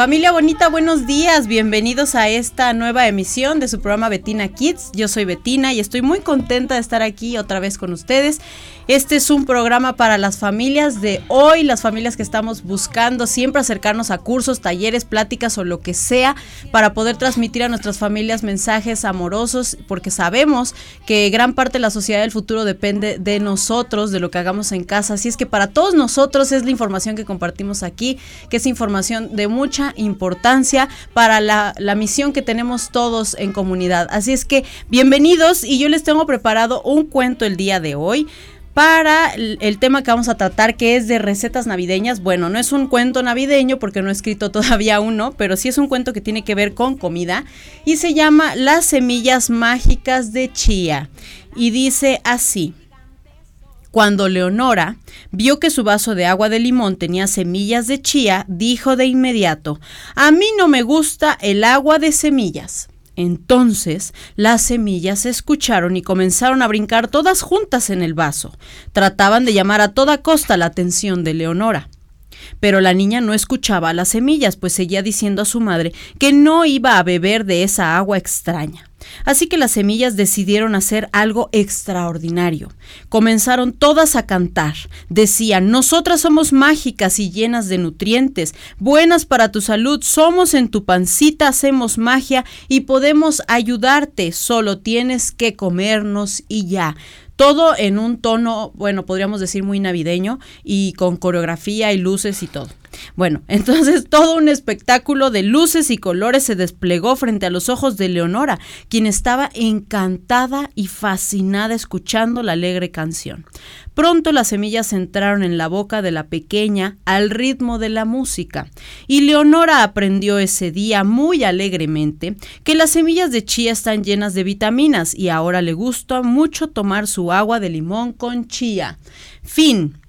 Familia bonita, buenos días. Bienvenidos a esta nueva emisión de su programa Betina Kids. Yo soy Betina y estoy muy contenta de estar aquí otra vez con ustedes. Este es un programa para las familias de hoy, las familias que estamos buscando siempre acercarnos a cursos, talleres, pláticas o lo que sea para poder transmitir a nuestras familias mensajes amorosos, porque sabemos que gran parte de la sociedad del futuro depende de nosotros, de lo que hagamos en casa. Así es que para todos nosotros es la información que compartimos aquí, que es información de mucha importancia para la, misión que tenemos todos en comunidad. Así es que bienvenidos y yo les tengo preparado un cuento el día de hoy para el, tema que vamos a tratar, que es de recetas navideñas. Bueno, no es un cuento navideño porque no he escrito todavía uno, pero sí es un cuento que tiene que ver con comida y se llama Las semillas mágicas de chía. Y dice así. Cuando Leonora vio que su vaso de agua de limón tenía semillas de chía, dijo de inmediato, A mí no me gusta el agua de semillas. Entonces las semillas se escucharon y comenzaron a brincar todas juntas en el vaso. Trataban de llamar a toda costa la atención de Leonora. Pero la niña no escuchaba a las semillas, pues seguía diciendo a su madre que no iba a beber de esa agua extraña. Así que las semillas decidieron hacer algo extraordinario. Comenzaron todas a cantar. Decían, nosotras somos mágicas y llenas de nutrientes, buenas para tu salud, somos en tu pancita, hacemos magia y podemos ayudarte, solo tienes que comernos y ya todo en un tono, bueno, podríamos decir muy navideño y con coreografía y luces y todo. Bueno, entonces todo un espectáculo de luces y colores se desplegó frente a los ojos de Leonora, quien estaba encantada y fascinada escuchando la alegre canción. Pronto las semillas entraron en la boca de la pequeña al ritmo de la música, y Leonora aprendió ese día muy alegremente que las semillas de chía están llenas de vitaminas y ahora le gusta mucho tomar su agua de limón con chía. Fin.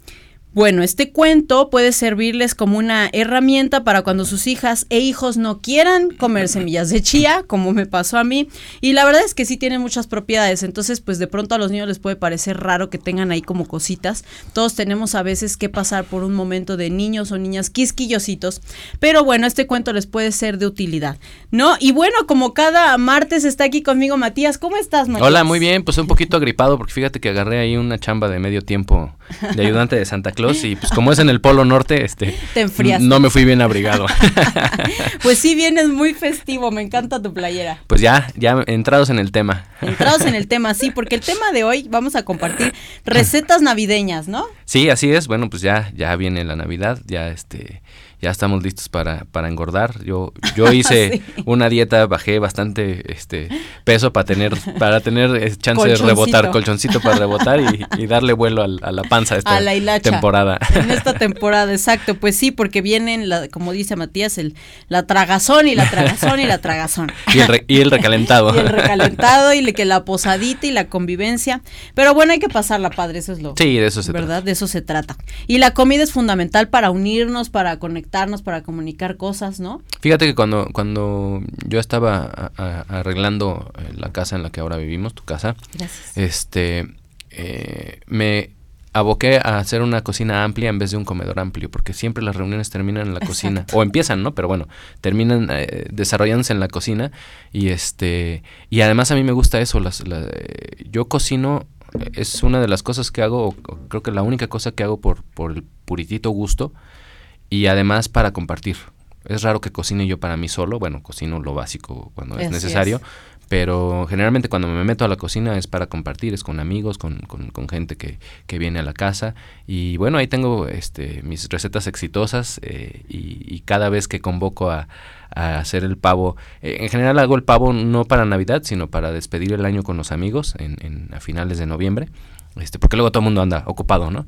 Bueno, este cuento puede servirles como una herramienta para cuando sus hijas e hijos no quieran comer semillas de chía, como me pasó a mí. Y la verdad es que sí tienen muchas propiedades, entonces pues de pronto a los niños les puede parecer raro que tengan ahí como cositas. Todos tenemos a veces que pasar por un momento de niños o niñas quisquillositos, pero bueno, este cuento les puede ser de utilidad, ¿no? Y bueno, como cada martes está aquí conmigo Matías, ¿cómo estás Matías? Hola, muy bien, pues un poquito agripado porque fíjate que agarré ahí una chamba de medio tiempo de ayudante de Santa Y pues como es en el Polo Norte, este Te no me fui bien abrigado. pues sí vienes muy festivo, me encanta tu playera. Pues ya, ya entrados en el tema. Entrados en el tema, sí, porque el tema de hoy vamos a compartir recetas navideñas, ¿no? Sí, así es. Bueno, pues ya ya viene la Navidad, ya este ya estamos listos para, para engordar. Yo, yo hice una dieta, bajé bastante este peso para tener, para tener eh, chance de rebotar, colchoncito para rebotar y, darle vuelo a la panza esta temporada. En esta temporada, exacto. Pues sí, porque vienen, la, como dice Matías, el, la tragazón y la tragazón y la tragazón. Y el, y el recalentado. y el recalentado y que la posadita y la convivencia. Pero bueno, hay que pasarla, padre, eso es lo. Sí, de eso se ¿verdad? De eso se trata. Y la comida es fundamental para unirnos, para conectar para comunicar cosas, ¿no? Fíjate que cuando, cuando yo estaba arreglando eh, la casa en la que ahora vivimos, tu casa, este eh, me aboqué a hacer una cocina amplia en vez de un comedor amplio, porque siempre las reuniones terminan en la cocina, o empiezan, ¿no? Pero bueno, terminan eh, desarrollándose en la cocina y este y además a mí me gusta eso, las, yo cocino es una de las cosas que hago, creo que la única cosa que hago por, por el puritito gusto y además para compartir. Es raro que cocine yo para mí solo, bueno, cocino lo básico cuando es necesario, pero generalmente cuando me meto a la cocina es para compartir, es con amigos, con, con, gente que, que, viene a la casa y bueno, ahí tengo este, mis recetas exitosas eh, y, cada vez que convoco a, hacer el pavo, eh, en general hago el pavo no para Navidad, sino para despedir el año con los amigos en, en a finales de noviembre, este, porque luego todo el mundo anda ocupado, ¿no?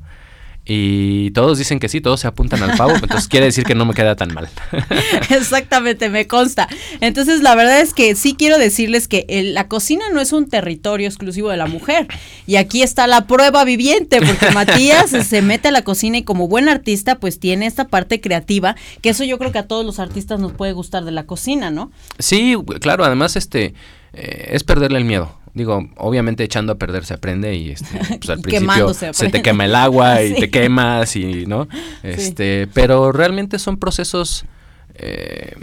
Y todos dicen que sí, todos se apuntan al pavo, entonces quiere decir que no me queda tan mal. Exactamente, me consta. Entonces, la verdad es que sí quiero decirles que la cocina no es un territorio exclusivo de la mujer. Y aquí está la prueba viviente, porque Matías se mete a la cocina y como buen artista, pues tiene esta parte creativa, que eso yo creo que a todos los artistas nos puede gustar de la cocina, ¿no? Sí, claro, además este eh, es perderle el miedo digo, obviamente echando a perder se aprende y este, pues al principio se, te quema el agua y te quemas y, ¿no? Este, pero realmente son procesos eh,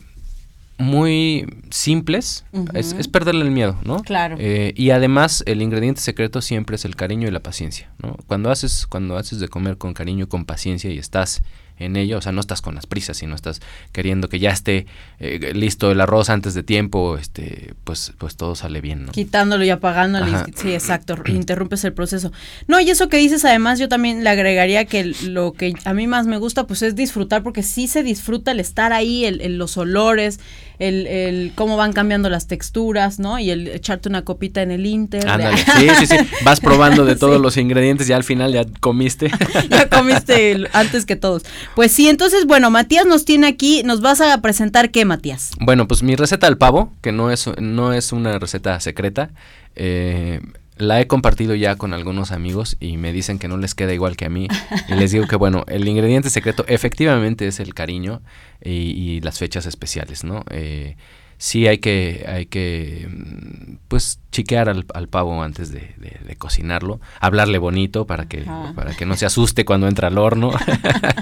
muy simples, es, perderle el miedo, ¿no? Claro. Eh, y además el ingrediente secreto siempre es el cariño y la paciencia, ¿no? Cuando haces, cuando haces de comer con cariño y con paciencia y estás en ello, o sea, no estás con las prisas, sino estás queriendo que ya esté eh, listo el arroz antes de tiempo, este, pues, pues todo sale bien, ¿no? Quitándolo y apagándolo, sí, exacto, interrumpes el proceso. No, y eso que dices, además, yo también le agregaría que lo que a mí más me gusta, pues es disfrutar, porque sí se disfruta el estar ahí, el, los olores, el, el, cómo van cambiando las texturas, ¿no? Y el echarte una copita en el Inter. Ándale, sí, sí, sí, vas probando de todos los ingredientes, ya al final ya comiste. ya comiste antes que todos. Pues sí, entonces, bueno, Matías nos tiene aquí, nos vas a presentar qué, Matías. Bueno, pues mi receta del pavo, que no es, no es una receta secreta, eh, la he compartido ya con algunos amigos y me dicen que no les queda igual que a mí. Y les digo que, bueno, el ingrediente secreto efectivamente es el cariño y, las fechas especiales, ¿no? Eh, sí hay que, hay que mm, pues chiquear al, pavo antes de, cocinarlo, hablarle bonito para que, para que no se asuste cuando entra al horno.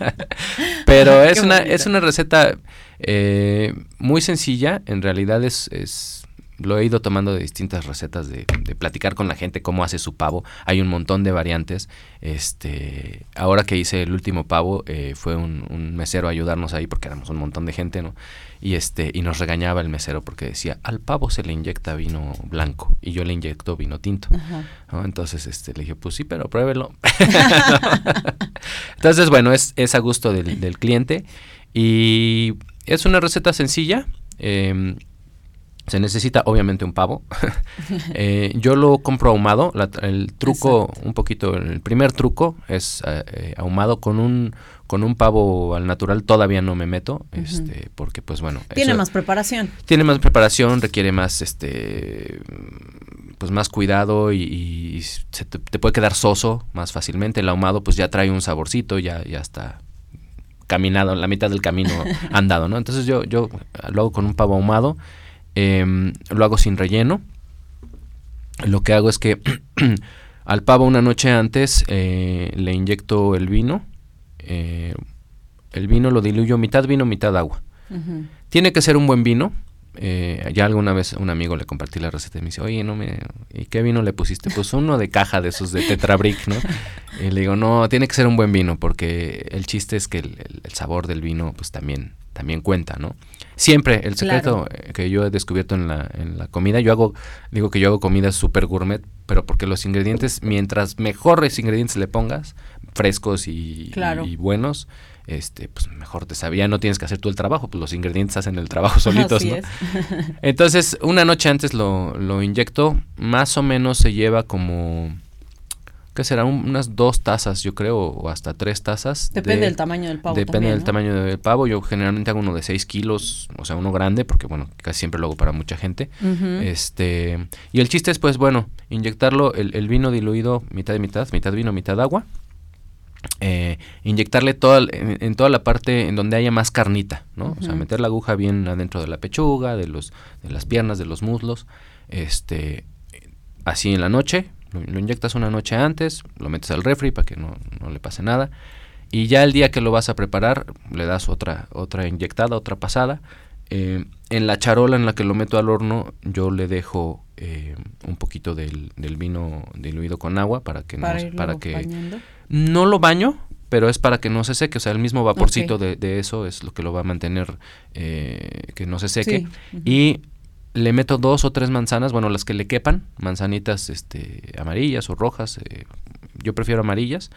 Pero es una, es una receta eh, muy sencilla, en realidad es, es lo he ido tomando de distintas recetas de, platicar con la gente cómo hace su pavo. Hay un montón de variantes. Este, ahora que hice el último pavo, eh, fue un, mesero a ayudarnos ahí porque éramos un montón de gente, ¿no? Y este, y nos regañaba el mesero porque decía, al pavo se le inyecta vino blanco y yo le inyecto vino tinto. Entonces, este, le dije, pues sí, pero pruébelo. Entonces, bueno, es, es a gusto del, del cliente y es una receta sencilla. Eh, se necesita obviamente un pavo. Eh, yo lo compro ahumado. el truco, un poquito, el primer truco es eh, ahumado con un con un pavo al natural todavía no me meto, este, porque pues bueno. Tiene más preparación. Tiene más preparación, requiere más, este, pues más cuidado y, se te, puede quedar soso más fácilmente. El ahumado pues ya trae un saborcito, ya, ya está caminado, la mitad del camino andado, ¿no? Entonces yo, yo lo hago con un pavo ahumado Em, lo hago sin relleno. Lo que hago es que al pavo una noche antes eh, le inyecto el vino. Eh, el vino lo diluyo mitad vino, mitad agua. Tiene que ser un buen vino. Eh, ya alguna vez un amigo le compartí la receta y me dice, oye, no me... ¿Y qué vino le pusiste? Pues uno de caja de esos de Tetrabric, ¿no? Y le digo, no, tiene que ser un buen vino porque el chiste es que el, el sabor del vino pues también, también cuenta, ¿no? Siempre, el secreto eh, que yo he descubierto en la, en la comida, yo hago, digo que yo hago comida super gourmet, pero porque los ingredientes, mientras mejores ingredientes le pongas, frescos y, buenos, este, pues mejor te sabía, no tienes que hacer tú el trabajo, pues los ingredientes hacen el trabajo solitos, ¿no? Entonces, una noche antes lo, lo inyecto, más o menos se lleva como que serán unas dos tazas, yo creo, o hasta tres tazas. Depende del tamaño del pavo. Depende del tamaño del pavo. Yo generalmente hago uno de 6 kilos, o sea, uno grande, porque bueno, casi siempre lo hago para mucha gente. Este Y el chiste es, pues bueno, inyectarlo, el, vino diluido mitad y mitad, mitad vino, mitad agua. Eh, inyectarle toda, en, toda la parte en donde haya más carnita, ¿no? O sea, meter la aguja bien adentro de la pechuga, de, los, de las piernas, de los muslos. Este, así en la noche, lo, inyectas una noche antes, lo metes al refri para que no, le pase nada. Y ya el día que lo vas a preparar, le das otra, otra inyectada, otra pasada. Eh, en la charola en la que lo meto al horno, yo le dejo eh, un poquito del, vino diluido con agua para que para, no, para que no lo baño, pero es para que no se seque, o sea, el mismo vaporcito de, eso es lo que lo va a mantener eh, que no se seque. Y le meto dos o tres manzanas, bueno, las que le quepan, manzanitas este, amarillas o rojas, eh, yo prefiero amarillas,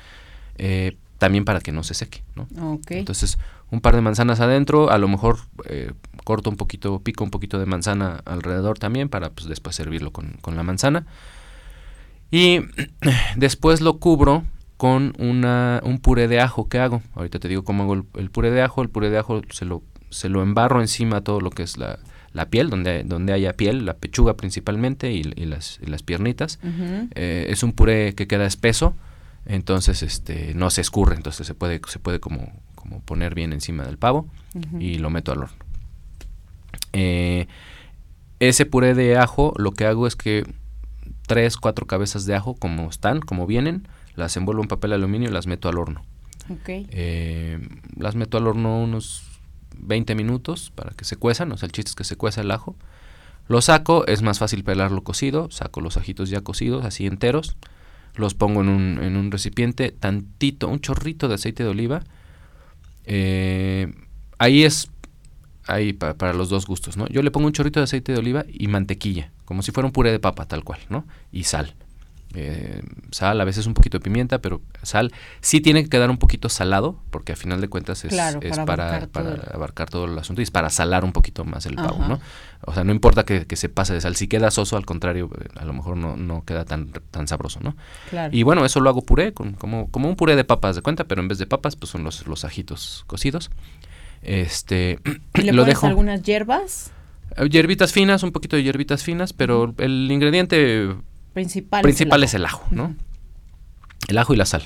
eh, también para que no se seque, ¿no? Entonces, un par de manzanas adentro, a lo mejor eh, corto un poquito, pico un poquito de manzana alrededor también para pues, después servirlo con, la manzana. Y después lo cubro con una, un puré de ajo que hago. Ahorita te digo cómo hago el, el puré de ajo. El puré de ajo se lo, se lo embarro encima todo lo que es la, la piel, donde, donde haya piel, la pechuga principalmente y, las, las, piernitas. Eh, es un puré que queda espeso, entonces este no se escurre, entonces se puede, se puede como, como poner bien encima del pavo y lo meto al horno. Eh, ese puré de ajo lo que hago es que tres, cuatro cabezas de ajo como están, como vienen, las envuelvo en papel aluminio y las meto al horno. Okay. Eh, las meto al horno unos 20 minutos para que se cuezan, o sea, el chiste es que se cueza el ajo. Lo saco, es más fácil pelarlo cocido, saco los ajitos ya cocidos, así enteros, los pongo en un, en un recipiente, tantito, un chorrito de aceite de oliva. Eh, ahí es ahí para los dos gustos, ¿no? Yo le pongo un chorrito de aceite de oliva y mantequilla, como si fuera un puré de papa, tal cual, ¿no? Y sal. Eh, sal, a veces un poquito de pimienta, pero sal sí tiene que quedar un poquito salado, porque a final de cuentas es, para, abarcar, todo el asunto y es para salar un poquito más el pavo, ¿no? O sea, no importa que, se pase de sal, si queda soso, al contrario, eh, a lo mejor no, no queda tan, tan sabroso, ¿no? Y bueno, eso lo hago puré, con, como, como un puré de papas de cuenta, pero en vez de papas, pues son los, los ajitos cocidos. Este, ¿Y le lo dejo. algunas hierbas? Eh, hierbitas finas, un poquito de hierbitas finas, pero el ingrediente principal, principal es, el ajo, ¿no? El ajo y la sal.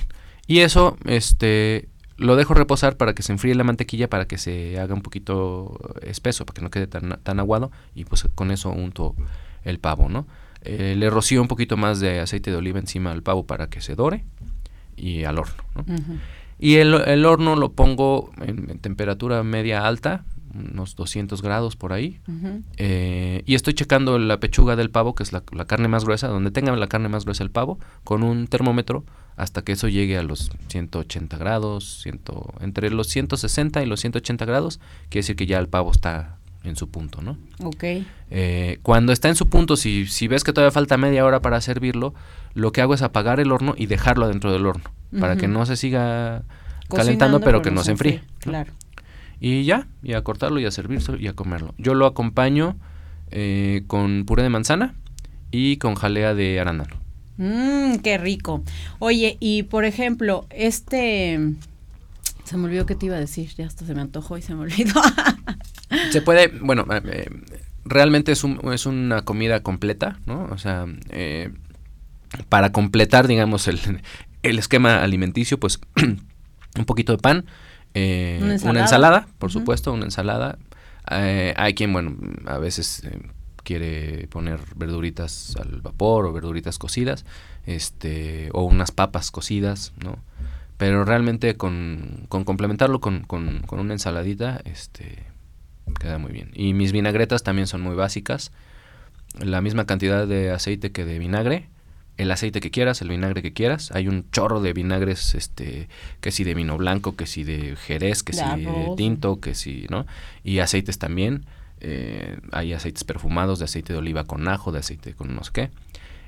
Y eso, este, lo dejo reposar para que se enfríe la mantequilla, para que se haga un poquito espeso, para que no quede tan, tan aguado. Y pues con eso unto el pavo, ¿no? Eh, le rocío un poquito más de aceite de oliva encima al pavo para que se dore y al horno, ¿no? Y el, el, horno lo pongo en, temperatura media alta, unos 200 grados por ahí. Eh, y estoy checando la pechuga del pavo, que es la, carne más gruesa, donde tenga la carne más gruesa el pavo, con un termómetro hasta que eso llegue a los 180 grados, ciento, entre los 160 y los 180 grados, quiere decir que ya el pavo está en su punto, ¿no? Ok. Eh, cuando está en su punto, si, si ves que todavía falta media hora para servirlo, lo que hago es apagar el horno y dejarlo adentro del horno, para que no se siga calentando, pero que no se enfríe. Claro. Y ya, y a cortarlo y a servirlo y a comerlo. Yo lo acompaño eh, con puré de manzana y con jalea de arándano. Mmm, qué rico. Oye, y por ejemplo, este... Se me olvidó que te iba a decir, ya hasta se me antojó y se me olvidó. se puede, bueno, eh, eh, realmente es, un, es una comida completa, ¿no? O sea, para completar, digamos, el, el esquema alimenticio, pues un poquito de pan, eh, ¿Una, ensalada? por supuesto, una ensalada. Eh, hay quien, bueno, a veces eh, quiere poner verduritas al vapor o verduritas cocidas, este, o unas papas cocidas, ¿no? Pero realmente con, con complementarlo con, con, con, una ensaladita, este, queda muy bien. Y mis vinagretas también son muy básicas. La misma cantidad de aceite que de vinagre el aceite que quieras, el vinagre que quieras. Hay un chorro de vinagres, este, que si de vino blanco, que si de jerez, que si de tinto, que si, ¿no? Y aceites también. Eh, hay aceites perfumados, de aceite de oliva con ajo, de aceite con no sé qué.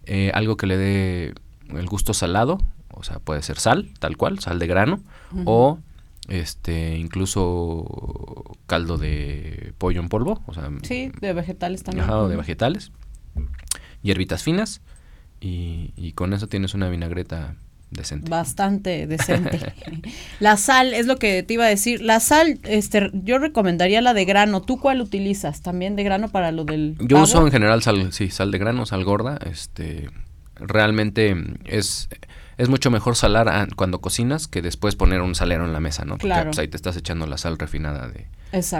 Eh, algo que le dé el gusto salado, o sea, puede ser sal, tal cual, sal de grano, o este incluso caldo de pollo en polvo, o sea, sí, de vegetales también. de vegetales, hierbitas finas, y, con eso tienes una vinagreta decente. Bastante decente. la sal, es lo que te iba a decir. La sal, este, yo recomendaría la de grano. ¿Tú cuál utilizas? ¿También de grano para lo del Yo uso en general sal, sí, sal de grano, sal gorda. Este, realmente es, es mucho mejor salar cuando cocinas que después poner un salero en la mesa, ¿no? Porque pues, ahí te estás echando la sal refinada de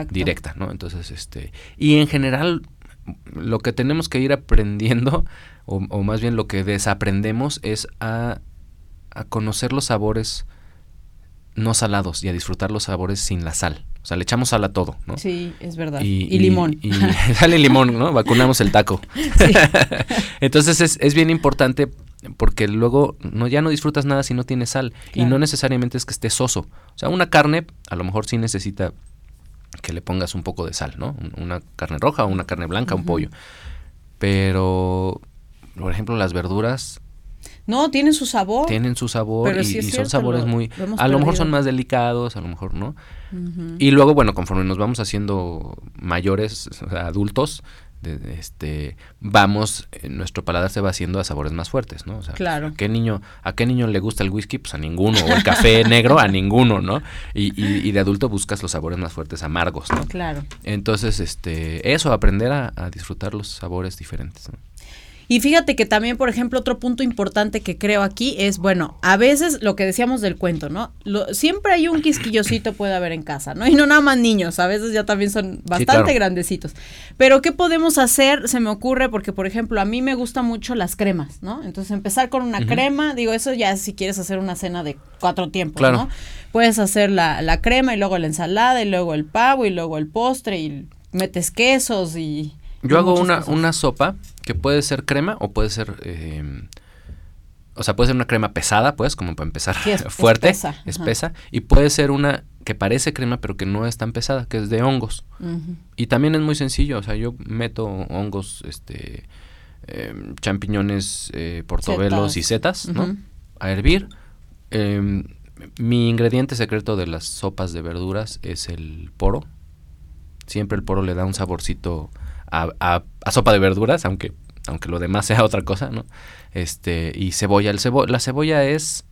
directa, ¿no? Entonces, este, y en general lo que tenemos que ir aprendiendo o, más bien lo que desaprendemos es a, conocer los sabores no salados y a disfrutar los sabores sin la sal. O sea, le echamos sal a todo, ¿no? Sí, es verdad. Y, limón. Y, sale limón, ¿no? Vacunamos el taco. Entonces es, es, bien importante porque luego no, ya no disfrutas nada si no tienes sal. Y no necesariamente es que esté soso. O sea, una carne a lo mejor sí necesita que le pongas un poco de sal, ¿no? Una carne roja una carne blanca, un pollo. Pero por ejemplo, las verduras. No, tienen su sabor. Tienen su sabor y, son sabores muy... A lo mejor son más delicados, a lo mejor no. Y luego, bueno, conforme nos vamos haciendo mayores, adultos, este vamos eh, nuestro paladar se va haciendo a sabores más fuertes no o sea, claro ¿a qué niño a qué niño le gusta el whisky pues a ninguno o el café negro a ninguno no y, y, de adulto buscas los sabores más fuertes amargos no claro entonces este eso aprender a, a disfrutar los sabores diferentes ¿no? Y fíjate que también, por ejemplo, otro punto importante que creo aquí es, bueno, a veces lo que decíamos del cuento, ¿no? Lo, siempre hay un quisquillosito puede haber en casa, ¿no? Y no nada más niños, a veces ya también son bastante grandecitos. Pero ¿qué podemos hacer? Se me ocurre porque, por ejemplo, a mí me gustan mucho las cremas, ¿no? Entonces empezar con una crema, digo, eso ya si quieres hacer una cena de cuatro tiempos, ¿no? Puedes hacer la, la crema y luego la ensalada y luego el pavo y luego el postre y metes quesos y... Yo hago una, una sopa que puede ser crema o puede ser... Eh, o sea, puede ser una crema pesada, pues, como para empezar fuerte, espesa, espesa y puede ser una que parece crema pero que no es tan pesada, que es de hongos. Y también es muy sencillo, o sea, yo meto hongos, este, em, champiñones, eh, portobelos y setas, ¿no? A hervir. Em, mi ingrediente secreto de las sopas de verduras es el poro. Siempre el poro le da un saborcito a, sopa de verduras, aunque, aunque lo demás sea otra cosa, ¿no? Este, y cebolla. El cebo la cebolla es...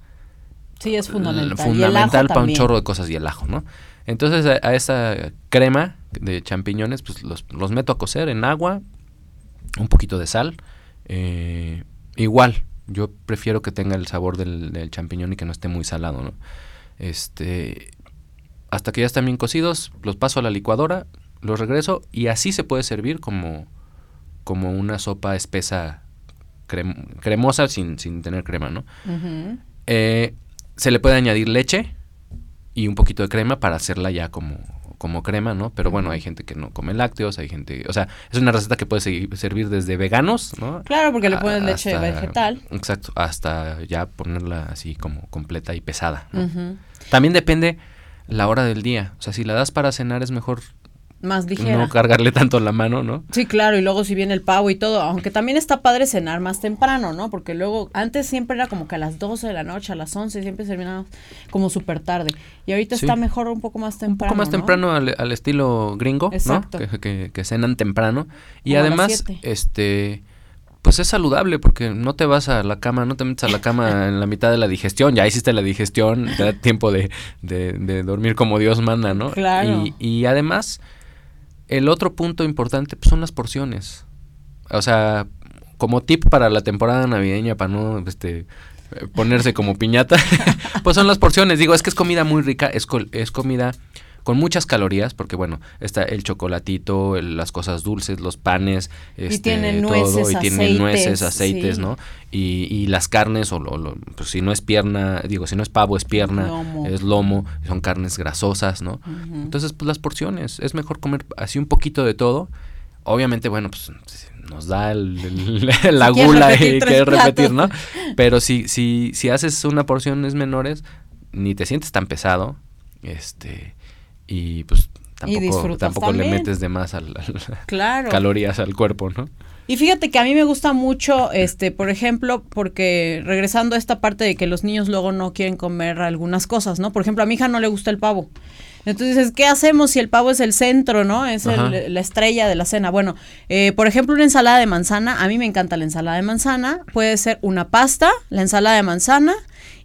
Sí, es fundamental. Fundamental para un chorro de cosas y el ajo, ¿no? Entonces a, esa crema de champiñones, pues los, los, meto a cocer en agua, un poquito de sal. Eh, igual, yo prefiero que tenga el sabor del, del, champiñón y que no esté muy salado, ¿no? Este, hasta que ya están bien cocidos, los paso a la licuadora, los regreso y así se puede servir como, como una sopa espesa cremosa sin, sin, tener crema, ¿no? Eh, se le puede añadir leche y un poquito de crema para hacerla ya como, como crema, ¿no? Pero bueno, hay gente que no come lácteos, hay gente, o sea, es una receta que puede servir desde veganos, ¿no? Claro, porque le ponen leche vegetal. Exacto, hasta ya ponerla así como completa y pesada. También depende la hora del día, o sea, si la das para cenar es mejor más ligera. No cargarle tanto la mano, ¿no? Sí, claro, y luego si viene el pavo y todo, aunque también está padre cenar más temprano, ¿no? Porque luego, antes siempre era como que a las 12 de la noche, a las 11, siempre terminábamos como súper tarde. Y ahorita está mejor un poco más temprano. Un poco más temprano al, estilo gringo, Exacto. ¿no? Que, que, cenan temprano. Y además, este pues es saludable porque no te vas a la cama, no te metes a la cama en la mitad de la digestión, ya hiciste la digestión, te da tiempo de, de, dormir como Dios manda, ¿no? Claro. Y, y además, el otro punto importante pues, son las porciones. O sea, como tip para la temporada navideña, para no este, ponerse como piñata, pues son las porciones. Digo, es que es comida muy rica, es, es comida con muchas calorías, porque bueno, está el chocolatito, las cosas dulces, los panes, este, y tienen nueces, y tienen nueces, aceites, ¿no? Y, las carnes, o lo, pues si no es pierna, digo, si no es pavo, es pierna, es lomo, son carnes grasosas, ¿no? Entonces, pues las porciones, es mejor comer así un poquito de todo. Obviamente, bueno, pues nos da la gula y quieres repetir, ¿no? Pero si, si, si haces una porción es menores, ni te sientes tan pesado, este, y pues tampoco, tampoco le metes de más al, calorías al cuerpo, ¿no? Y fíjate que a mí me gusta mucho, este, por ejemplo, porque regresando a esta parte de que los niños luego no quieren comer algunas cosas, ¿no? Por ejemplo, a mi hija no le gusta el pavo. Entonces, ¿qué hacemos si el pavo es el centro, no? Es la estrella de la cena. Bueno, eh, por ejemplo, una ensalada de manzana. A mí me encanta la ensalada de manzana. Puede ser una pasta, la ensalada de manzana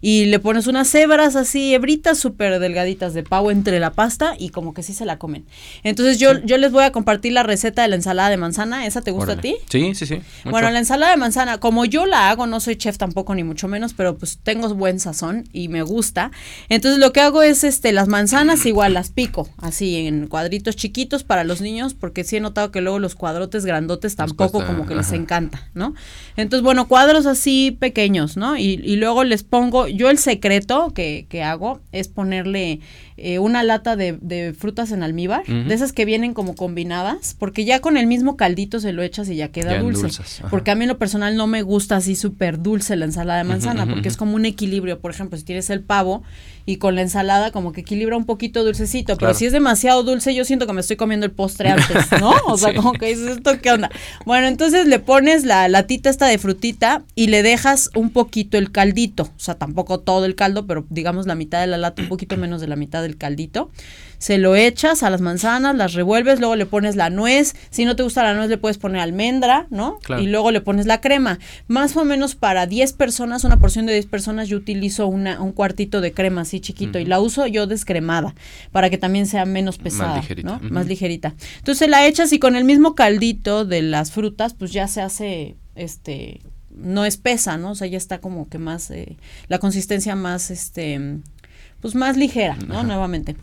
y le pones unas cebras así, hebritas súper delgaditas de pavo entre la pasta y como que sí se la comen. Entonces yo, yo les voy a compartir la receta de la ensalada de manzana. ¿Esa te gusta a ti? Sí, sí, sí. Bueno, la ensalada de manzana, como yo la hago, no soy chef tampoco ni mucho menos, pero pues tengo buen sazón y me gusta. Entonces lo que hago es este las manzanas igual las pico así en cuadritos chiquitos para los niños porque sí he notado que luego los cuadrotes grandotes tampoco como que les encanta, ¿no? Entonces, bueno, cuadros así pequeños, ¿no? Y, y luego les pongo yo el secreto que, hago es ponerle eh, una lata de, frutas en almíbar, de esas que vienen como combinadas, porque ya con el mismo caldito se lo echas y ya queda dulce. Porque a mí en lo personal no me gusta así súper dulce la ensalada de manzana, porque es como un equilibrio. Por ejemplo, si tienes el pavo y con la ensalada como que equilibra un poquito dulcecito, pero si es demasiado dulce yo siento que me estoy comiendo el postre antes, ¿no? O sea, como que dices, ¿esto qué onda? Bueno, entonces le pones la latita esta de frutita y le dejas un poquito el caldito, o sea, tampoco todo el caldo, pero digamos la mitad de la lata, un poquito menos de la mitad del caldito se lo echas a las manzanas, las revuelves, luego le pones la nuez, si no te gusta la nuez le puedes poner almendra, ¿no? Y luego le pones la crema. Más o menos para 10 personas, una porción de 10 personas, yo utilizo una, un cuartito de crema así chiquito y la uso yo descremada para que también sea menos pesada, Más ligerita. Más ligerita. Entonces la echas y con el mismo caldito de las frutas, pues ya se hace este, no espesa, ¿no? O sea, ya está como que más, eh, la consistencia más, este, pues más ligera, ¿no? Nuevamente.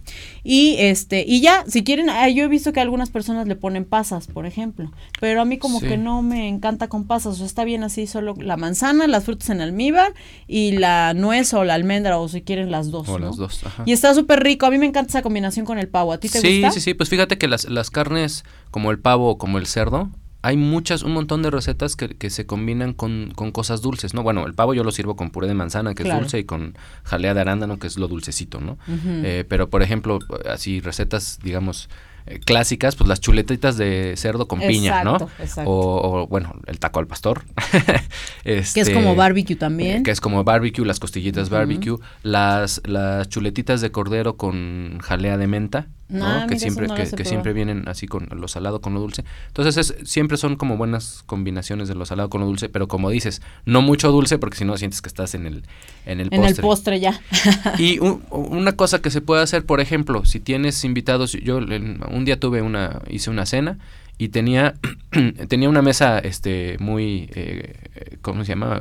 Y este, y ya, si quieren, ah, yo he visto que algunas personas le ponen pasas, por ejemplo, pero a mí como que no me encanta con pasas, o sea, está bien así solo la manzana, las frutas en almíbar y la nuez o la almendra o si quieren las dos. O las dos, ajá. Y está súper rico, a mí me encanta esa combinación con el pavo, ¿a ti te sí, gusta? Sí, sí, sí, pues fíjate que las, las carnes como el pavo o como el cerdo, hay muchas, un montón de recetas que, que se combinan con, con, cosas dulces, ¿no? Bueno, el pavo yo lo sirvo con puré de manzana, que es dulce, y con jalea de arándano, que es lo dulcecito, ¿no? eh, pero, por ejemplo, así recetas, digamos, eh, clásicas, pues las chuletitas de cerdo con piña, ¿no? Exacto. O, o, bueno, el taco al pastor. este, que es como barbecue también. Eh, que es como barbecue, las costillitas barbecue, las, las chuletitas de cordero con jalea de menta, ¿no? Ah, que mira, siempre no que, siempre vienen así con lo salado con lo dulce. Entonces es, siempre son como buenas combinaciones de lo salado con lo dulce, pero como dices, no mucho dulce porque si no sientes que estás en el en el En postre. el postre ya. Y un- una cosa que se puede hacer, por ejemplo, si tienes invitados, yo en- un día tuve una, hice una cena y tenía, tenía una mesa, este, muy, eh, ¿cómo se llama?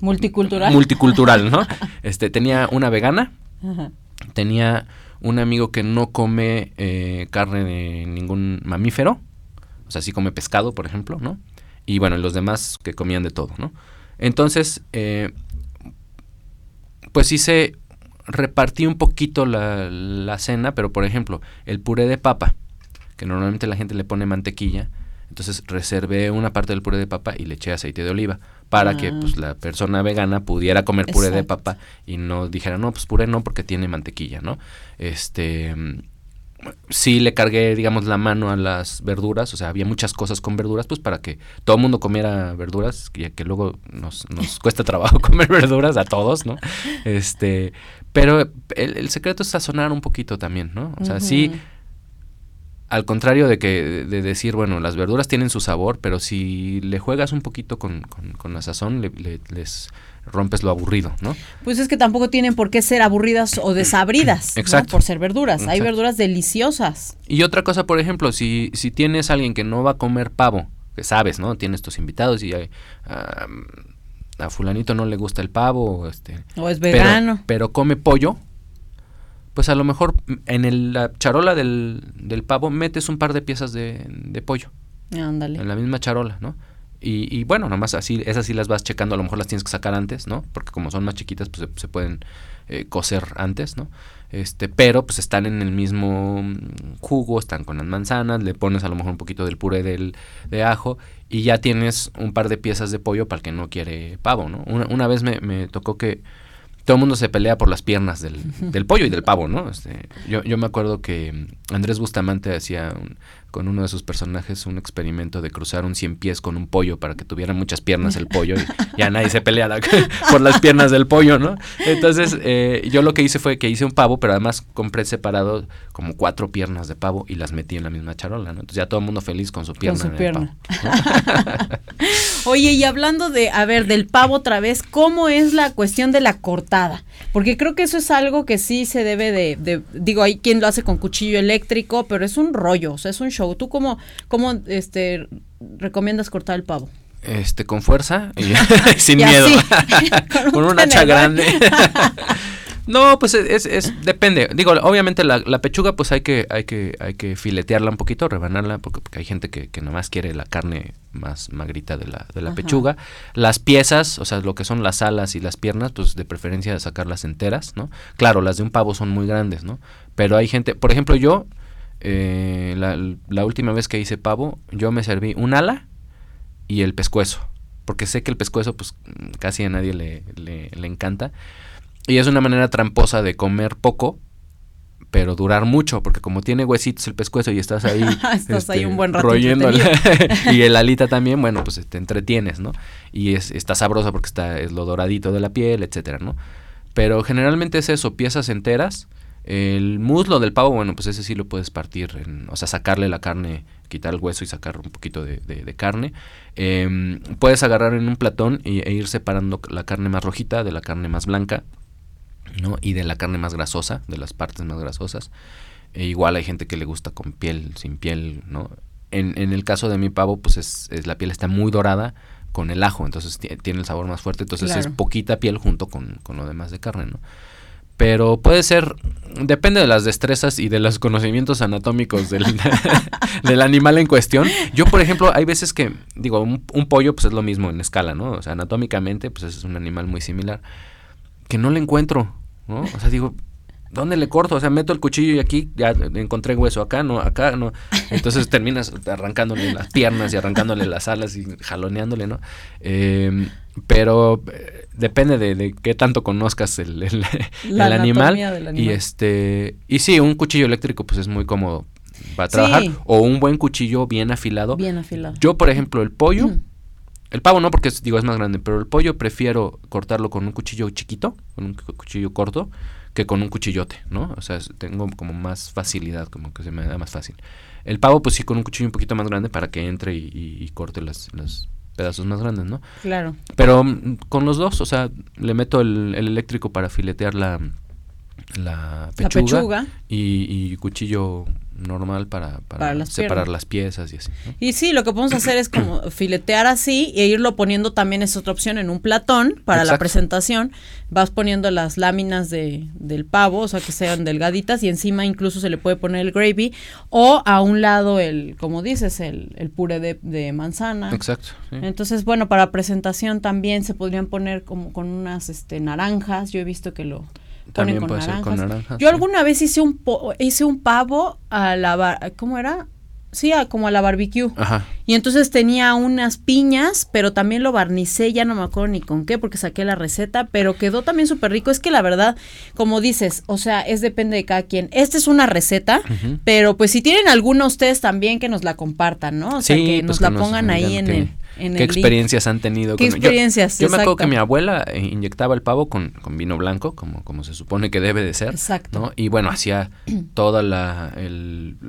Multicultural. Multicultural, ¿no? Este, tenía una vegana, Ajá. tenía un amigo que no come eh, carne de ningún mamífero, o sea, sí come pescado, por ejemplo, ¿no? Y bueno, los demás que comían de todo, ¿no? Entonces, eh, pues se repartí un poquito la, la cena, pero por ejemplo, el puré de papa, que normalmente la gente le pone mantequilla, entonces reservé una parte del puré de papa y le eché aceite de oliva para que pues la persona vegana pudiera comer puré de papa y no dijera, no, pues puré no porque tiene mantequilla, ¿no? Este mm, sí le cargué, digamos, la mano a las verduras, o sea, había muchas cosas con verduras, pues para que todo el mundo comiera verduras, ya que luego nos, nos cuesta trabajo comer verduras a todos, ¿no? Este, pero el, el secreto es sazonar un poquito también, ¿no? O sea, sí. Al contrario de que de decir, bueno, las verduras tienen su sabor, pero si le juegas un poquito con, con, con la sazón, le- le- les rompes lo aburrido, ¿no? Pues es que tampoco tienen por qué ser aburridas o desabridas, ¿no? Exacto. Por ser verduras. Hay verduras deliciosas. Y otra cosa, por ejemplo, si, si tienes alguien que no va a comer pavo, que sabes, ¿no? Tienes tus invitados y hay, a fulanito no le gusta el pavo, este, O es pero- vegano. Pero, come pollo, pues a lo mejor en el- la charola del, del pavo metes un par de piezas de, de pollo Ándale. en la misma charola, ¿no? Y, y bueno, nomás así, esas sí las vas checando, a lo mejor las tienes que sacar antes, ¿no? Porque como son más chiquitas, pues se, se pueden eh, cocer antes, ¿no? Este, pero pues están en el mismo jugo, están con las manzanas, le pones a lo mejor un poquito del puré del, de ajo y ya tienes un par de piezas de pollo para el que no quiere pavo, ¿no? Una, una vez me, me tocó que todo el mundo se pelea por las piernas del, del pollo y del pavo, ¿no? Este, yo, yo me acuerdo que Andrés Bustamante hacía un- con uno de sus personajes un experimento de cruzar un cien pies con un pollo para que tuviera muchas piernas el pollo y ya nadie se peleara por las piernas del pollo, ¿no? Entonces eh, yo lo que hice fue que hice un pavo, pero además compré separado como cuatro piernas de pavo y las metí en la misma charola, ¿no? Entonces ya todo el mundo feliz con su pierna. su de pierna. pavo. Oye, y hablando de, a ver, del pavo otra vez, ¿cómo es la cuestión de la cortada? Porque creo que eso es algo que sí se debe de, de- digo, hay quien lo hace con cuchillo eléctrico, pero es un rollo, o sea, es un show. ¿Tú cómo, cómo este, recomiendas cortar el pavo? Este, con fuerza y sin Y miedo. con con un hacha grande. no, pues es, es, es- depende. Digo, obviamente la, la pechuga, pues hay que, hay que, hay que filetearla un poquito, rebanarla, porque, porque hay gente que, que nomás quiere la carne más magrita de la, de la Ajá. pechuga. Las piezas, o sea, lo que son las alas y las piernas, pues de preferencia sacarlas enteras, ¿no? Claro, las de un pavo son muy grandes, ¿no? Pero hay gente, por ejemplo, yo, eh, la, la última vez que hice pavo, yo me serví un ala y el pescuezo. Porque sé que el pescuezo, pues casi a nadie le, le, le encanta. Y es una manera tramposa de comer poco, pero durar mucho, porque como tiene huesitos el pescuezo y estás ahí, este, Estás ahí un buen rato y el alita también, bueno, pues te entretienes, ¿no? Y es, está sabrosa porque está, es lo doradito de la piel, etcétera, ¿no? Pero generalmente es eso, piezas enteras. El muslo del pavo, bueno, pues ese sí lo puedes partir, en- o sea, sacarle la carne, quitar el hueso y sacar un poquito de, de- de carne. Em, puedes agarrar en un platón e ir separando la carne más rojita de la carne más blanca, ¿no? Y de la carne más grasosa, de las partes más grasosas. E igual hay gente que le gusta con piel, sin piel, ¿no? En, en el caso de mi pavo, pues es, es- la piel está muy dorada, con el ajo, entonces tiene el sabor más fuerte, entonces es poquita piel junto con, con lo demás de carne, ¿no? Pero puede ser, depende de las destrezas y de los conocimientos anatómicos del, del animal en cuestión. Yo, por ejemplo, hay veces que, digo, un, pollo pues es lo mismo en escala, ¿no? O sea, anatómicamente pues es un animal muy similar, que no le encuentro, ¿no? O sea, digo, ¿dónde le corto? O sea, meto el cuchillo y aquí ya encontré hueso, acá no, acá no. Entonces terminas arrancándole las piernas y arrancándole las alas y jaloneándole, ¿no? Eh, pero depende de, qué tanto conozcas el, el, animal. Y este y sí, un cuchillo eléctrico pues es muy cómodo para trabajar o un buen cuchillo bien afilado. Bien afilado. Yo, por ejemplo, el pollo, el pavo no porque digo es más grande, pero el pollo prefiero cortarlo con un cuchillo chiquito, con un cuchillo corto que con un cuchillote, ¿no? O sea, tengo como más facilidad, como que se me da más fácil. El pavo, pues sí, con un cuchillo un poquito más grande para que entre y, corte las, las pedazos más grandes, ¿no? Claro. Pero mm, con los dos, o sea, le meto el, eléctrico para filetear la, la pechuga, Y, y, cuchillo normal para, para, separar las piezas y así. Y sí, lo que podemos hacer es como filetear así e irlo poniendo también es otra opción en un platón para la presentación. Vas poniendo las láminas de, del pavo, o sea que sean delgaditas y encima incluso se le puede poner el gravy o a un lado el, como dices, el, el puré de, manzana. Exacto. Entonces, bueno, para presentación también se podrían poner como con unas este, naranjas. Yo he visto que lo también puede ser con naranjas. Yo alguna vez hice un hice un pavo a la ¿cómo era? Sí, como a la barbecue. Ajá. Y entonces tenía unas piñas, pero también lo barnicé, ya no me acuerdo ni con qué, porque saqué la receta, pero quedó también súper rico. Es que la verdad, como dices, o sea, es depende de cada quien. Esta es una receta, pero pues si tienen alguna ustedes también que nos la compartan, ¿no? O sea, que nos pues la pongan ahí en el ¿Qué experiencias han tenido? ¿Qué experiencias? Yo, me acuerdo que mi abuela inyectaba el pavo con, vino blanco, como, como se supone que debe de ser. Exacto. Y bueno, hacía toda la,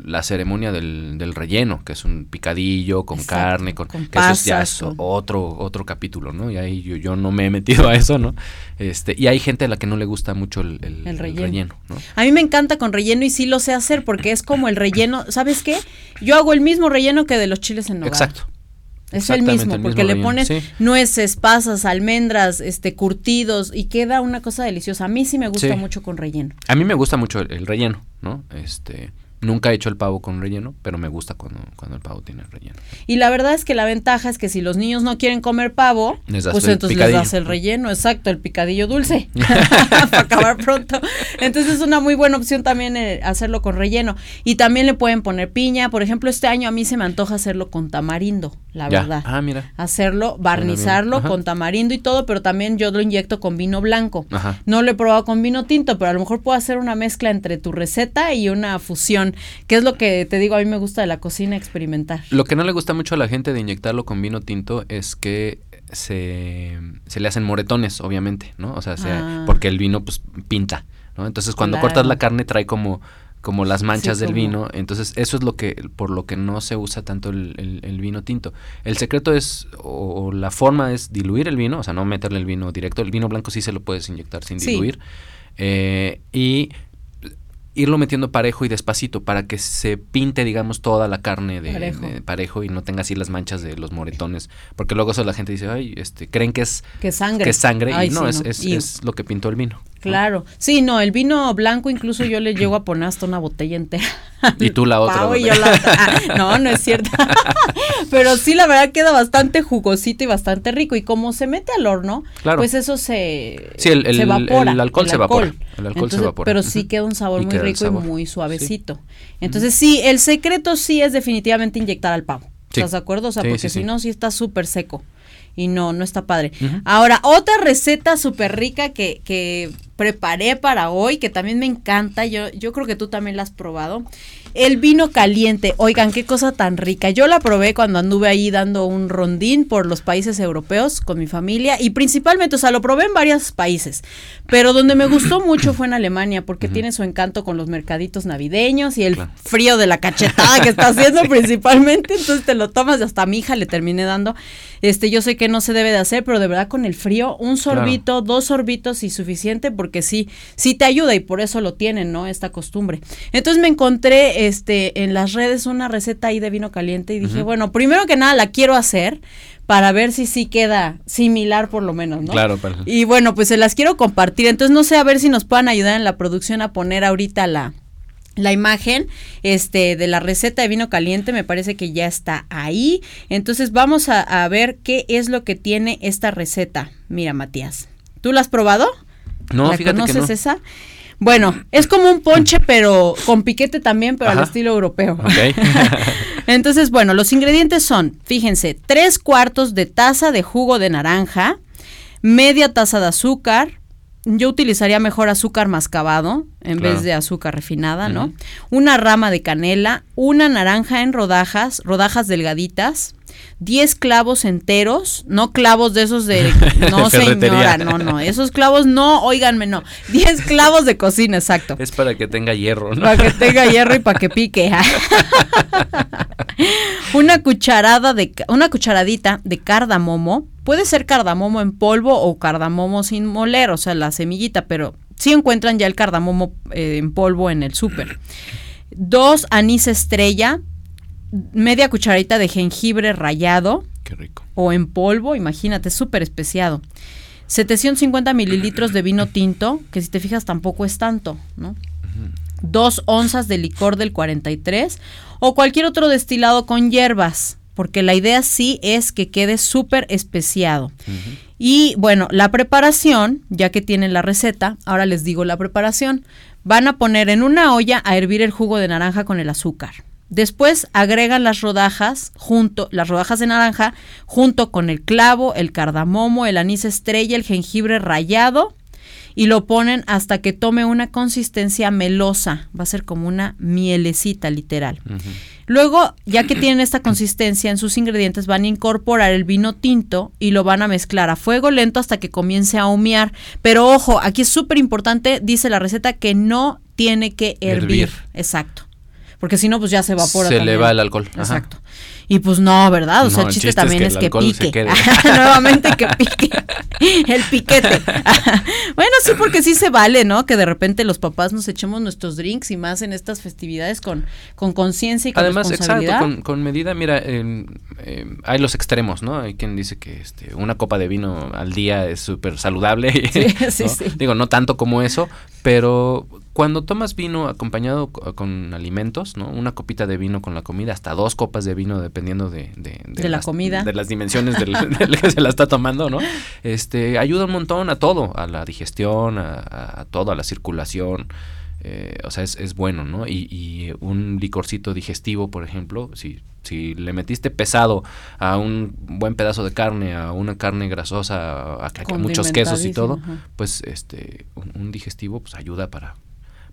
la ceremonia del, relleno, que es un picadillo con carne, con, que eso ya es otro, otro capítulo, ¿no? Y ahí yo, yo no me he metido a eso, ¿no? Este, y hay gente a la que no le gusta mucho el, relleno. ¿no? A mí me encanta con relleno y sí lo sé hacer porque es como el relleno, ¿sabes qué? Yo hago el mismo relleno que de los chiles en nogada. Exacto. Es el mismo, porque le pones nueces, pasas, almendras, este, curtidos y queda una cosa deliciosa. A mí sí me gusta mucho con relleno. A mí me gusta mucho el relleno, ¿no? Este, Nunca he hecho el pavo con relleno, pero me gusta cuando, cuando el pavo tiene relleno. Y la verdad es que la ventaja es que si los niños no quieren comer pavo, pues entonces les das el relleno, exacto, el picadillo dulce, para acabar pronto. Entonces es una muy buena opción también eh, hacerlo con relleno. Y también le pueden poner piña. Por ejemplo, este año a mí se me antoja hacerlo con tamarindo, la verdad. Ah, mira. Hacerlo, barnizarlo con tamarindo y todo, pero también yo lo inyecto con vino blanco. No lo he probado con vino tinto, pero a lo mejor puedo hacer una mezcla entre tu receta y una fusión ¿Qué es lo que te digo? A mí me gusta de la cocina experimentar. Lo que no le gusta mucho a la gente de inyectarlo con vino tinto es que se, le hacen moretones, obviamente, ¿no? O sea, ah. porque el vino pues pinta, ¿no? Entonces cuando cortas la carne trae como como las manchas del vino, entonces eso es lo que por lo que no se usa tanto el, vino tinto. El secreto es o, la forma es diluir el vino, o sea, no meterle el vino directo. El vino blanco sí se lo puedes inyectar sin diluir. Eh, y irlo metiendo parejo y despacito para que se pinte, digamos, toda la carne de parejo, y no tenga así las manchas de los moretones. Porque luego eso la gente dice, ay, este, creen que es, que sangre. Que es sangre y no, es, Es, es, lo que pintó el vino. Claro, sí, no, el vino blanco incluso yo le llego a poner hasta una botella entera. Y tú la otra. Ah, no, no es cierto. Pero sí, la verdad queda bastante jugosito y bastante rico. Y como se mete al horno, pues eso se, sí, el, el, evapora. El, alcohol se evapora. El alcohol se evapora. Pero sí queda un sabor muy rico y muy suavecito. Entonces sí, el secreto sí es definitivamente inyectar al pavo. ¿Estás de acuerdo? O sea, porque si no, sí está súper seco y no, no está padre. Ahora, otra receta súper rica que, que preparé para hoy, que también me encanta, yo, yo creo que tú también la has probado, el vino caliente, oigan, qué cosa tan rica. Yo la probé cuando anduve ahí dando un rondín por los países europeos con mi familia y principalmente, o sea, lo probé en varios países, pero donde me gustó mucho fue en Alemania porque tiene su encanto con los mercaditos navideños y el frío de la cachetada que está haciendo principalmente, entonces te lo tomas y hasta a mi hija le terminé dando. Este, yo sé que no se debe de hacer, pero de verdad con el frío, un sorbito, dos sorbitos y suficiente porque sí, sí te ayuda y por eso lo tienen, ¿no? Esta costumbre. Entonces me encontré este en las redes una receta ahí de vino caliente y dije, bueno, primero que nada la quiero hacer para ver si sí queda similar por lo menos, ¿no? Claro, Y bueno, pues se las quiero compartir. Entonces no sé a ver si nos puedan ayudar en la producción a poner ahorita la la imagen este de la receta de vino caliente me parece que ya está ahí entonces vamos a, a ver qué es lo que tiene esta receta mira Matías ¿tú la has probado? No, ¿La fíjate conoces que no. esa? Bueno, es como un ponche, pero con piquete también, pero al estilo europeo. Ok. Entonces, bueno, los ingredientes son, fíjense, tres cuartos de taza de jugo de naranja, media taza de azúcar. Yo utilizaría mejor azúcar mascabado en Claro. vez de azúcar refinada, ¿no? Una rama de canela, una naranja en rodajas, rodajas delgaditas, 10 clavos enteros, no clavos de esos de no señora, no, no, esos clavos no, óiganme, no, 10 clavos de cocina, exacto. Es para que tenga hierro, ¿no? Para que tenga hierro y para que pique. una cucharada de una cucharadita de cardamomo. Puede ser cardamomo en polvo o cardamomo sin moler, o sea, la semillita, pero sí encuentran ya el cardamomo eh, en polvo en el súper. Dos anís estrella, media cucharadita de jengibre rallado Qué rico. o en polvo, imagínate, súper especiado. 750 mililitros de vino tinto, que si te fijas tampoco es tanto, ¿no? Dos onzas de licor del 43 o cualquier otro destilado con hierbas, porque la idea sí es que quede súper especiado. Y bueno, la preparación, ya que tienen la receta, ahora les digo la preparación. Van a poner en una olla a hervir el jugo de naranja con el azúcar. Después agregan las rodajas junto, las rodajas de naranja junto con el clavo, el cardamomo, el anís estrella, el jengibre rallado y lo ponen hasta que tome una consistencia melosa. Va a ser como una mielecita literal. Luego, ya que tienen esta consistencia en sus ingredientes, van a incorporar el vino tinto y lo van a mezclar a fuego lento hasta que comience a humear. Pero ojo, aquí es súper importante, dice la receta, que no tiene que hervir. Hervir. Exacto. Porque si no, pues ya se evapora. Se le también. va el alcohol. Ajá. Exacto. Y pues no, ¿verdad? O sea, No, el el chiste, es también que es que, pique. Nuevamente que pique. el piquete. bueno, sí, porque sí se vale, ¿no? Que de repente los papás nos echemos nuestros drinks y más en estas festividades con con conciencia y con Además, exacto, con, con medida, mira, em, hay los extremos, ¿no? Hay quien dice que este, una copa de vino al día es súper saludable. Sí, sí, sí. Digo, no tanto como eso, pero cuando tomas vino acompañado co- con alimentos, ¿no? Una copita de vino con la comida, hasta dos copas de vino dependiendo de... De, De la comida. De las dimensiones del, del que se la está tomando, ¿no? Este, ayuda un montón a todo, a la digestión, a, a- todo, a la circulación. eh, o sea, es, es bueno, ¿no? Y, y un licorcito digestivo, por ejemplo, si, si le metiste pesado a un buen pedazo de carne, a una carne grasosa, a, muchos quesos y todo, ajá. pues este un, un digestivo pues ayuda para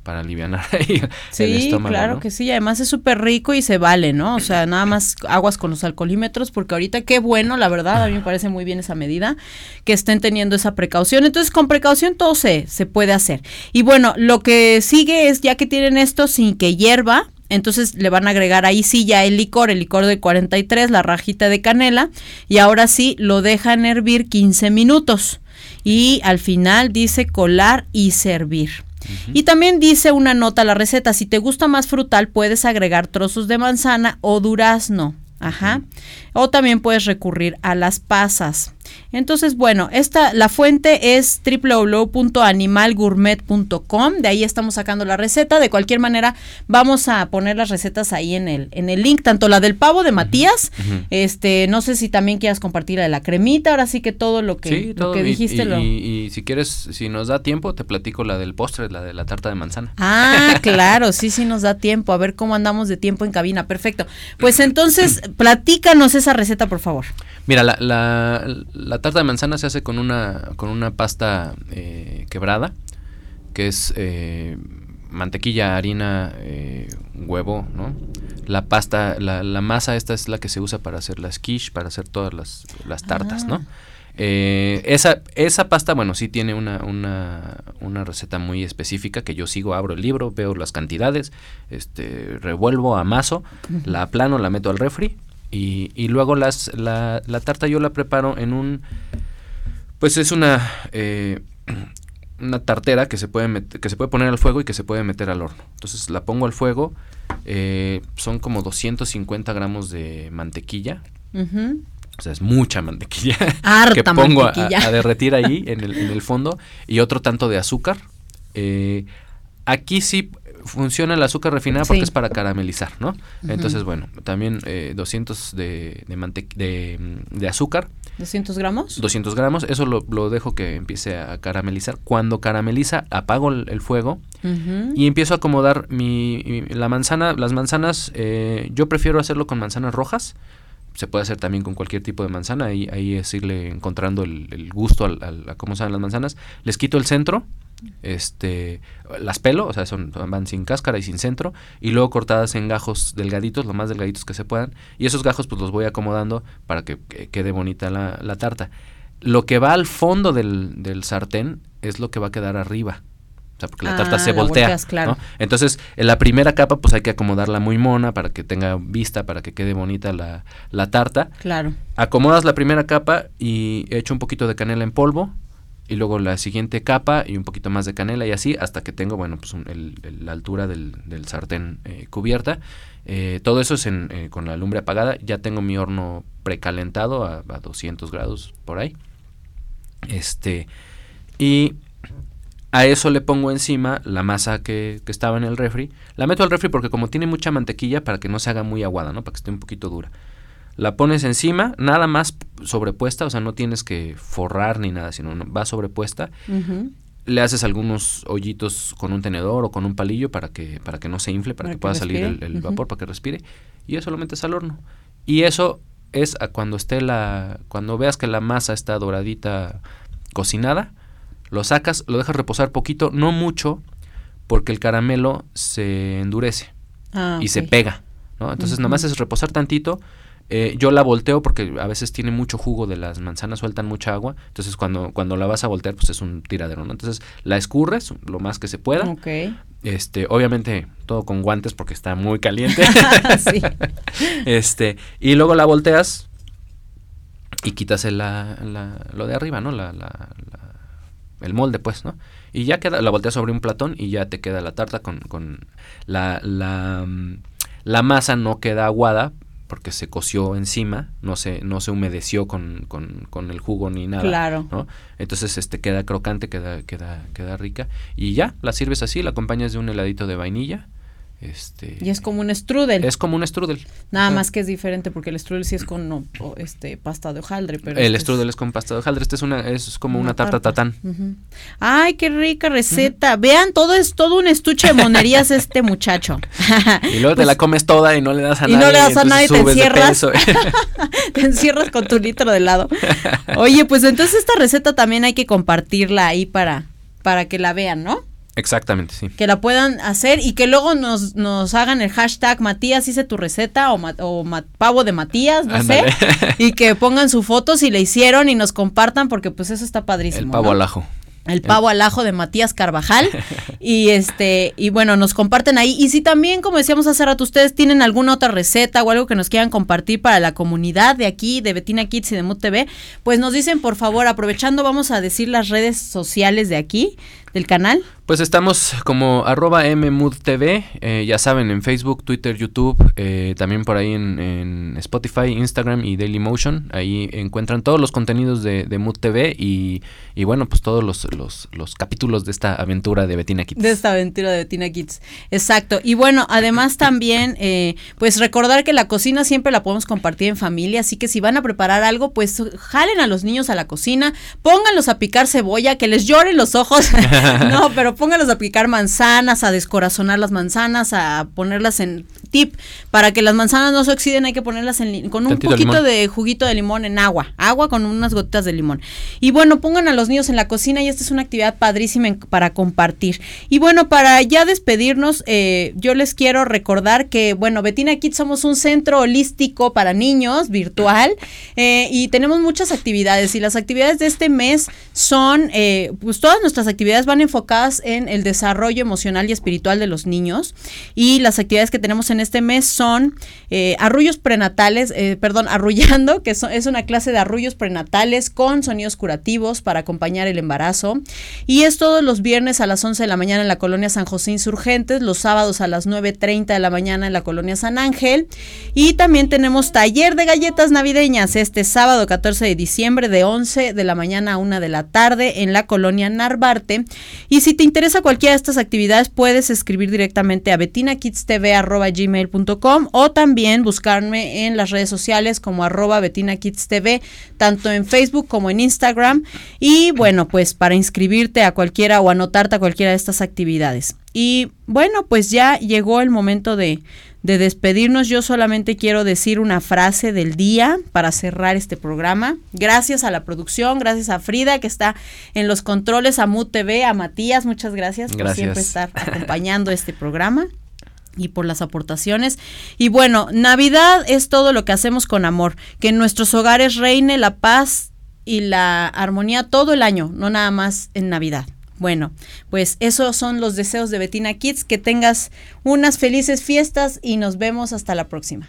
para aliviar ahí el Sí, estómago, claro ¿no? que sí, además es súper rico y se vale, ¿no? O sea, nada más aguas con los alcoholímetros, porque ahorita qué bueno, la verdad, a mí me parece muy bien esa medida, que estén teniendo esa precaución. Entonces, con precaución todo se, se puede hacer. Y bueno, lo que sigue es, ya que tienen esto sin que hierva, entonces le van a agregar ahí sí ya el licor, el licor del 43, la rajita de canela, y ahora sí lo dejan hervir 15 minutos. Y al final dice colar y servir. Y también dice una nota a la receta, si te gusta más frutal puedes agregar trozos de manzana o durazno. Ajá. O también puedes recurrir a las pasas. Entonces, bueno, esta, la fuente es www.animalgourmet.com. De ahí estamos sacando la receta. De cualquier manera, vamos a poner las recetas ahí en el, en el link, tanto la del pavo de Matías. Este, no sé si también quieras compartir la de la cremita. Ahora sí que todo lo que, Sí, lo todo. que dijiste y, lo. y- y si quieres, si nos da tiempo, te platico la del postre, la de la tarta de manzana. Ah, claro, sí, sí nos da tiempo. A ver cómo andamos de tiempo en cabina. Perfecto. Pues entonces, platícanos esa receta, por favor. Mira, la, la, la tarta de manzana se hace con una, con una pasta eh, quebrada, que es eh, mantequilla, harina, eh, huevo, ¿no? La pasta, la, la masa esta es la que se usa para hacer las quiche, para hacer todas las, las tartas, Ah. ¿no? Eh, esa, esa pasta, bueno, sí tiene una, una, una receta muy específica que yo sigo, abro el libro, veo las cantidades, este, revuelvo, amaso, la aplano, la meto al refri y, y luego las, la, la tarta yo la preparo en un, pues es una, eh, una tartera que se puede que se puede poner al fuego y que se puede meter al horno. Entonces la pongo al fuego, eh, son como 250 gramos de mantequilla. O sea, es mucha mantequilla que pongo A, derretir ahí en el, en el, fondo y otro tanto de azúcar. Eh, aquí sí funciona el azúcar refinada porque es para caramelizar, ¿no? Entonces, bueno, también 200 eh, de, de, de, azúcar. ¿200 gramos? 200 gramos, eso lo, lo, dejo que empiece a caramelizar. Cuando carameliza, apago el, fuego y empiezo a acomodar mi, la manzana. Las manzanas, eh, yo prefiero hacerlo con manzanas rojas se puede hacer también con cualquier tipo de manzana, ahí, ahí es irle encontrando el, gusto a cómo saben las manzanas. Les quito el centro, este, las pelo, o sea, son, van sin cáscara y sin centro, y luego cortadas en gajos delgaditos, lo más delgaditos que se puedan, y esos gajos pues los voy acomodando para que, quede bonita la, la, tarta. Lo que va al fondo del, del sartén es lo que va a quedar arriba. O sea, porque la tarta ah, se voltea. Entonces, en la primera capa, pues hay que acomodarla muy mona para que tenga vista, para que quede bonita la, la tarta. Claro. Acomodas la primera capa y echo un poquito de canela en polvo. Y luego la siguiente capa y un poquito más de canela y así hasta que tengo, bueno, pues la altura del, sartén eh, cubierta. Eh, todo eso es en, eh, con la lumbre apagada. Ya tengo mi horno precalentado a, a 200 grados por ahí. Este. Y a eso le pongo encima la masa que, que, estaba en el refri. La meto al refri porque como tiene mucha mantequilla para que no se haga muy aguada, ¿no? Para que esté un poquito dura. La pones encima, nada más sobrepuesta, o sea, no tienes que forrar ni nada, sino va sobrepuesta. Le haces algunos hoyitos con un tenedor o con un palillo para que, para que no se infle, para, que, pueda salir el, vapor, para que respire. Y eso lo metes al horno. Y eso es a cuando esté la, cuando veas que la masa está doradita cocinada, lo sacas, lo dejas reposar poquito, no mucho, porque el caramelo se endurece ah, y se pega, ¿no? Entonces nada más es reposar tantito. Eh, yo la volteo porque a veces tiene mucho jugo de las manzanas, sueltan mucha agua. Entonces cuando, cuando la vas a voltear, pues es un tiradero, ¿no? Entonces la escurres lo más que se pueda. Este, obviamente todo con guantes porque está muy caliente. sí. Este, y luego la volteas y quitas la, lo de arriba, ¿no? la, la el molde, pues, ¿no? Y ya queda, la volteas sobre un platón y ya te queda la tarta con, con la, la, mm, la masa no queda aguada porque se coció encima, no se, no se humedeció con, con, con el jugo ni nada. Claro. ¿no? Entonces este queda crocante, queda, queda, queda rica. Y ya, la sirves así, la acompañas de un heladito de vainilla este, y es como un strudel. Es como un strudel. Nada más que es diferente porque el strudel sí es con este pasta de hojaldre, pero el este strudel es, con pasta de hojaldre, este es una es como una, tarta, tatán. Ay, qué rica receta. Vean, todo es todo un estuche de monerías este muchacho. y luego te la pues comes toda y no le das a nadie. Y no le das a nadie, te encierras. te encierras con tu litro de helado. Oye, pues entonces esta receta también hay que compartirla ahí para para que la vean, ¿no? Exactamente, sí. Que la puedan hacer y que luego nos, nos hagan el hashtag Matías hice tu receta o, o pavo de Matías, no sé. Y que pongan su foto si le hicieron y nos compartan porque pues eso está padrísimo. El pavo al ajo. El pavo al ajo de Matías Carvajal. y este, y bueno, nos comparten ahí. Y si también, como decíamos hace rato, ustedes tienen alguna otra receta o algo que nos quieran compartir para la comunidad de aquí, de Betina Kids y de Mood TV, pues nos dicen, por favor, aprovechando, vamos a decir las redes sociales de aquí, del canal. Pues estamos como arroba mmoodtv, eh, ya saben, en Facebook, Twitter, YouTube, eh, también por ahí en, Spotify, Instagram y Dailymotion. Ahí encuentran todos los contenidos de, de Mood TV y, y, bueno, pues todos los, los, los, capítulos de esta aventura de Betina Kids. De esta aventura de Betina Kids, exacto. Y bueno, además también, eh, pues recordar que la cocina siempre la podemos compartir en familia, así que si van a preparar algo, pues jalen a los niños a la cocina, pónganlos a picar cebolla, que les lloren los ojos. no, pero póngalos a picar manzanas, a descorazonar las manzanas, a ponerlas en tip para que las manzanas no se oxiden, hay que ponerlas en, con un poquito de juguito de limón en agua, agua con unas gotitas de limón. Y bueno, pongan a los niños en la cocina y esta es una actividad padrísima para compartir. Y bueno, para ya despedirnos, eh, yo les quiero recordar que, bueno, Betina Kids somos un centro holístico para niños virtual eh, y tenemos muchas actividades y las actividades de este mes son, eh, pues todas nuestras actividades van enfocadas en el desarrollo emocional y espiritual de los niños y las actividades que tenemos en este mes son eh, arrullos prenatales, eh, perdón, arrullando, que es una clase de arrullos prenatales con sonidos curativos para acompañar el embarazo. Y es todos los viernes a las 11 de la mañana en la colonia San José Insurgentes, los sábados a las 9.30 de la mañana en la colonia San Ángel. Y también tenemos taller de galletas navideñas este sábado 14 de diciembre de 11 de la mañana a 1 de la tarde en la colonia Narvarte. Y si te interesa cualquiera de estas actividades, puedes escribir directamente a betinakidstv.gmail.com o también buscarme en las redes sociales como arroba betinakidstv, tanto en Facebook como en Instagram. Y bueno, pues para inscribirte a cualquiera o anotarte a cualquiera de estas actividades. Y bueno, pues ya llegó el momento de, de despedirnos. Yo solamente quiero decir una frase del día para cerrar este programa. Gracias a la producción, gracias a Frida que está en los controles, a MUT TV, a Matías, muchas gracias, por siempre estar acompañando este programa y por las aportaciones. Y bueno, Navidad es todo lo que hacemos con amor, que en nuestros hogares reine la paz y la armonía todo el año, no nada más en Navidad. Bueno, pues esos son los deseos de Betina Kids. Que tengas unas felices fiestas y nos vemos hasta la próxima.